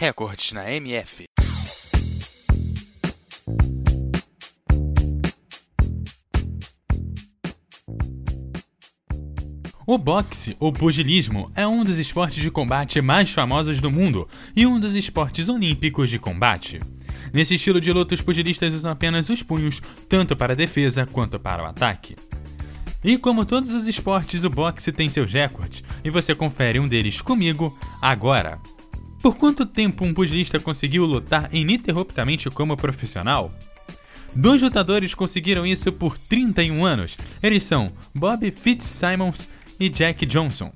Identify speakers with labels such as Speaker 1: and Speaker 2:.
Speaker 1: Recordes na MF. O boxe, ou pugilismo, é um dos esportes de combate mais famosos do mundo e um dos esportes olímpicos de combate. Nesse estilo de luta, os pugilistas usam apenas os punhos, tanto para a defesa quanto para o ataque. E como todos os esportes, o boxe tem seus recordes, e você confere um deles comigo agora. Por quanto tempo um pugilista conseguiu lutar ininterruptamente como profissional? Dois lutadores conseguiram isso por 31 anos. Eles são Bob Fitzsimmons e Jack Johnson.